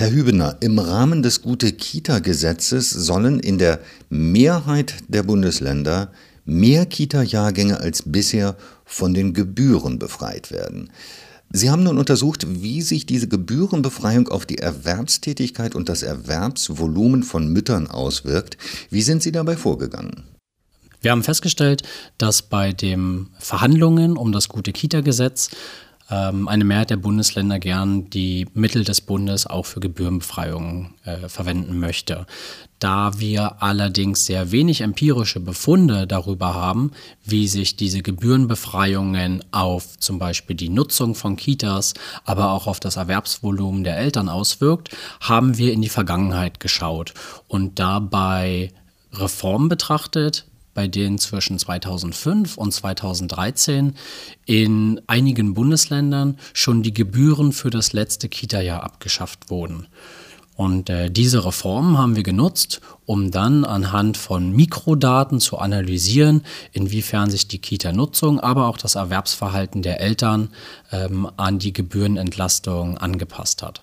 Herr Hübener, im Rahmen des Gute-Kita-Gesetzes sollen in der Mehrheit der Bundesländer mehr Kita-Jahrgänge als bisher von den Gebühren befreit werden. Sie haben nun untersucht, wie sich diese Gebührenbefreiung auf die Erwerbstätigkeit und das Erwerbsvolumen von Müttern auswirkt. Wie sind Sie dabei vorgegangen? Wir haben festgestellt, dass bei den Verhandlungen um das Gute-Kita-Gesetz ähm, eine Mehrheit der Bundesländer gern die Mittel des Bundes auch für Gebührenbefreiungen äh, verwenden möchte. Da wir allerdings sehr wenig empirische Befunde darüber haben, wie sich diese Gebührenbefreiungen auf zum Beispiel die Nutzung von Kitas, aber auch auf das Erwerbsvolumen der Eltern auswirkt, haben wir in die Vergangenheit geschaut und dabei Reformen betrachtet, bei denen zwischen 2005 und 2013 in einigen Bundesländern schon die Gebühren für das letzte Kita-Jahr abgeschafft wurden. Und äh, diese Reformen haben wir genutzt, um dann anhand von Mikrodaten zu analysieren, inwiefern sich die Kita-Nutzung, aber auch das Erwerbsverhalten der Eltern ähm, an die Gebührenentlastung angepasst hat.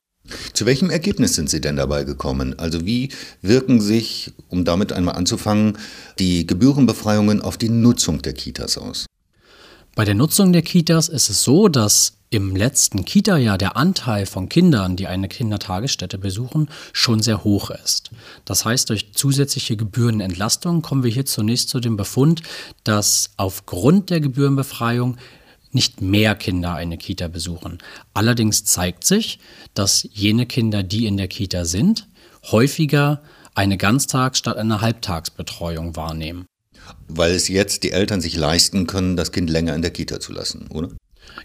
Zu welchem Ergebnis sind Sie denn dabei gekommen? Also wie wirken sich, um damit einmal anzufangen, die Gebührenbefreiungen auf die Nutzung der Kitas aus? Bei der Nutzung der Kitas ist es so, dass im letzten Kita-Jahr der Anteil von Kindern, die eine Kindertagesstätte besuchen, schon sehr hoch ist. Das heißt, durch zusätzliche Gebührenentlastung kommen wir hier zunächst zu dem Befund, dass aufgrund der Gebührenbefreiung nicht mehr Kinder eine Kita besuchen. Allerdings zeigt sich, dass jene Kinder, die in der Kita sind, häufiger eine Ganztags- statt eine Halbtagsbetreuung wahrnehmen. Weil es jetzt die Eltern sich leisten können, das Kind länger in der Kita zu lassen, oder?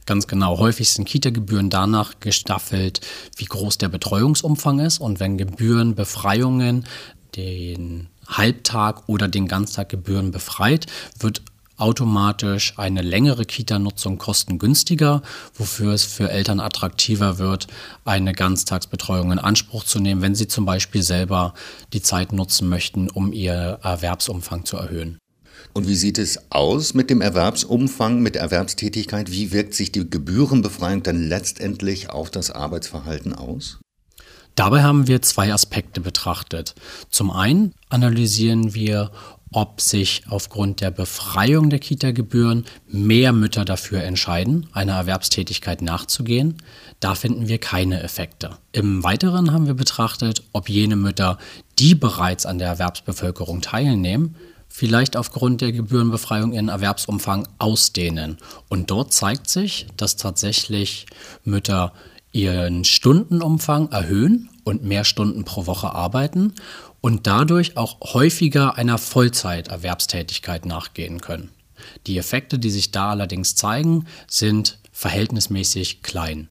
Ganz genau. Häufig sind Kita-Gebühren danach gestaffelt, wie groß der Betreuungsumfang ist. Und wenn Gebührenbefreiungen den Halbtag oder den Ganztag Gebühren befreit, wird automatisch eine längere Kita-Nutzung kostengünstiger, wofür es für Eltern attraktiver wird, eine Ganztagsbetreuung in Anspruch zu nehmen, wenn sie zum Beispiel selber die Zeit nutzen möchten, um ihr Erwerbsumfang zu erhöhen. Und wie sieht es aus mit dem Erwerbsumfang, mit der Erwerbstätigkeit? Wie wirkt sich die Gebührenbefreiung dann letztendlich auf das Arbeitsverhalten aus? Dabei haben wir zwei Aspekte betrachtet. Zum einen analysieren wir, ob sich aufgrund der Befreiung der Kita-Gebühren mehr Mütter dafür entscheiden, einer Erwerbstätigkeit nachzugehen. Da finden wir keine Effekte. Im Weiteren haben wir betrachtet, ob jene Mütter, die bereits an der Erwerbsbevölkerung teilnehmen, vielleicht aufgrund der Gebührenbefreiung ihren Erwerbsumfang ausdehnen. Und dort zeigt sich, dass tatsächlich Mütter ihren Stundenumfang erhöhen und mehr Stunden pro Woche arbeiten und dadurch auch häufiger einer Vollzeiterwerbstätigkeit nachgehen können. Die Effekte, die sich da allerdings zeigen, sind verhältnismäßig klein.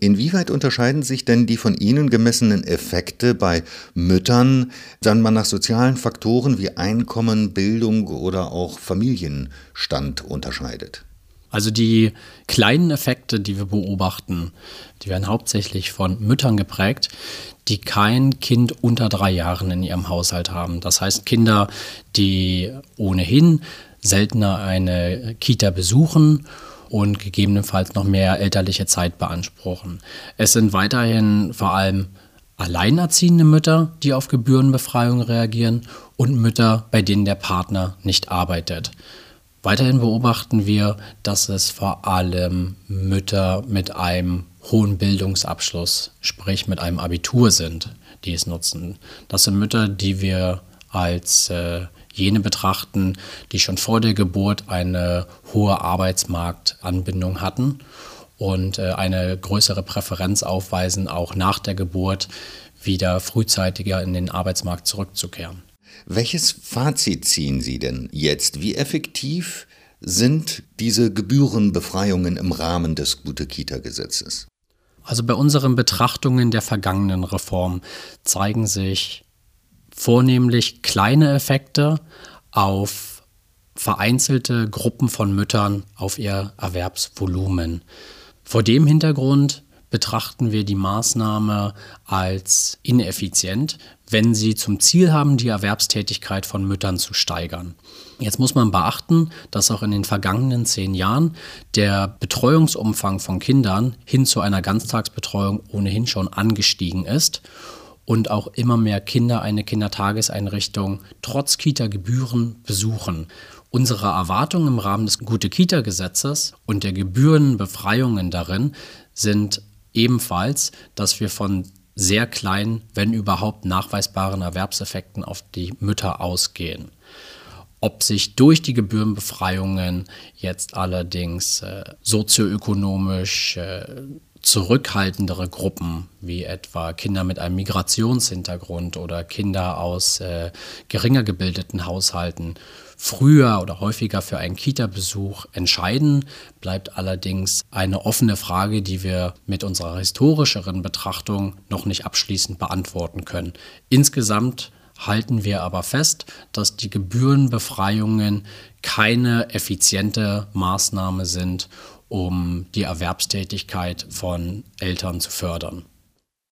Inwieweit unterscheiden sich denn die von Ihnen gemessenen Effekte bei Müttern dann mal nach sozialen Faktoren wie Einkommen, Bildung oder auch Familienstand unterscheidet? Also die kleinen Effekte, die wir beobachten, die werden hauptsächlich von Müttern geprägt, die kein Kind unter drei Jahren in ihrem Haushalt haben. Das heißt Kinder, die ohnehin seltener eine Kita besuchen und gegebenenfalls noch mehr elterliche Zeit beanspruchen. Es sind weiterhin vor allem alleinerziehende Mütter, die auf Gebührenbefreiung reagieren und Mütter, bei denen der Partner nicht arbeitet. Weiterhin beobachten wir, dass es vor allem Mütter mit einem hohen Bildungsabschluss, sprich mit einem Abitur sind, die es nutzen. Das sind Mütter, die wir als äh, jene betrachten, die schon vor der Geburt eine hohe Arbeitsmarktanbindung hatten und äh, eine größere Präferenz aufweisen, auch nach der Geburt wieder frühzeitiger in den Arbeitsmarkt zurückzukehren. Welches Fazit ziehen Sie denn jetzt? Wie effektiv sind diese Gebührenbefreiungen im Rahmen des Gute-Kita-Gesetzes? Also bei unseren Betrachtungen der vergangenen Reform zeigen sich vornehmlich kleine Effekte auf vereinzelte Gruppen von Müttern auf ihr Erwerbsvolumen. Vor dem Hintergrund betrachten wir die Maßnahme als ineffizient, wenn sie zum Ziel haben, die Erwerbstätigkeit von Müttern zu steigern. Jetzt muss man beachten, dass auch in den vergangenen zehn Jahren der Betreuungsumfang von Kindern hin zu einer Ganztagsbetreuung ohnehin schon angestiegen ist und auch immer mehr Kinder eine Kindertageseinrichtung trotz Kita-Gebühren besuchen. Unsere Erwartungen im Rahmen des Gute-Kita-Gesetzes und der Gebührenbefreiungen darin sind ebenfalls, dass wir von sehr kleinen, wenn überhaupt nachweisbaren Erwerbseffekten auf die Mütter ausgehen. Ob sich durch die Gebührenbefreiungen jetzt allerdings äh, sozioökonomisch äh, zurückhaltendere Gruppen, wie etwa Kinder mit einem Migrationshintergrund oder Kinder aus äh, geringer gebildeten Haushalten, früher oder häufiger für einen Kita-Besuch entscheiden, bleibt allerdings eine offene Frage, die wir mit unserer historischeren Betrachtung noch nicht abschließend beantworten können. Insgesamt halten wir aber fest, dass die Gebührenbefreiungen keine effiziente Maßnahme sind, um die Erwerbstätigkeit von Eltern zu fördern.